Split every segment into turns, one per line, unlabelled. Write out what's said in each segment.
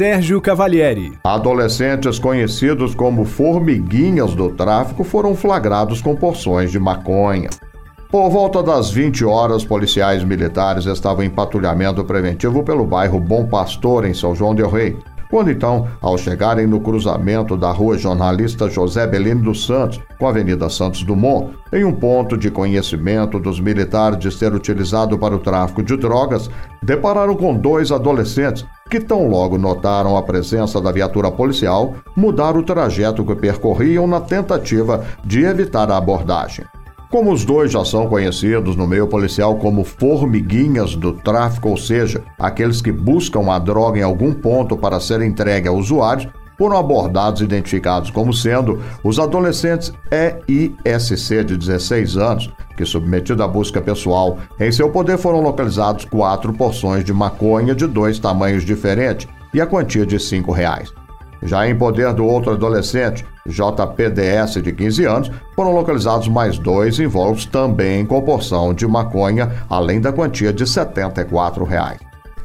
Sérgio Cavalieri.
Adolescentes conhecidos como formiguinhas do tráfico foram flagrados com porções de maconha. Por volta das 20 horas, policiais militares estavam em patrulhamento preventivo pelo bairro Bom Pastor, em São João del Rei. Quando então, ao chegarem no cruzamento da rua Jornalista José Belino dos Santos com a Avenida Santos Dumont, em um ponto de conhecimento dos militares de ser utilizado para o tráfico de drogas, depararam com dois adolescentes que tão logo notaram a presença da viatura policial, mudaram o trajeto que percorriam na tentativa de evitar a abordagem. Como os dois já são conhecidos no meio policial como formiguinhas do tráfico, ou seja, aqueles que buscam a droga em algum ponto para ser entregue a usuários, foram abordados e identificados como sendo os adolescentes EISC de 16 anos, que, submetido à busca pessoal, em seu poder foram localizados quatro porções de maconha de dois tamanhos diferentes e a quantia de cinco reais. Já em poder do outro adolescente, JPDS, de 15 anos, foram localizados mais dois envoltos também com porção de maconha, além da quantia de 74 reais.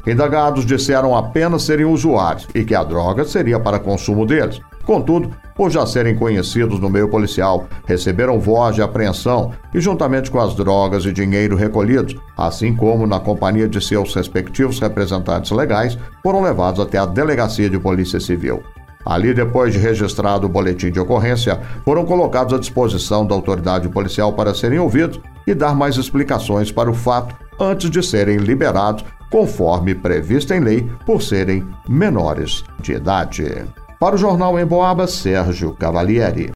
Indagados disseram apenas serem usuários e que a droga seria para consumo deles. Contudo, por já serem conhecidos no meio policial, receberam voz de apreensão e, juntamente com as drogas e dinheiro recolhidos, assim como na companhia de seus respectivos representantes legais, foram levados até a Delegacia de Polícia Civil. Ali, depois de registrado o boletim de ocorrência, foram colocados à disposição da autoridade policial para serem ouvidos e dar mais explicações para o fato antes de serem liberados, conforme previsto em lei, por serem menores de idade. Para o Jornal em Boabas, Sérgio Cavalieri.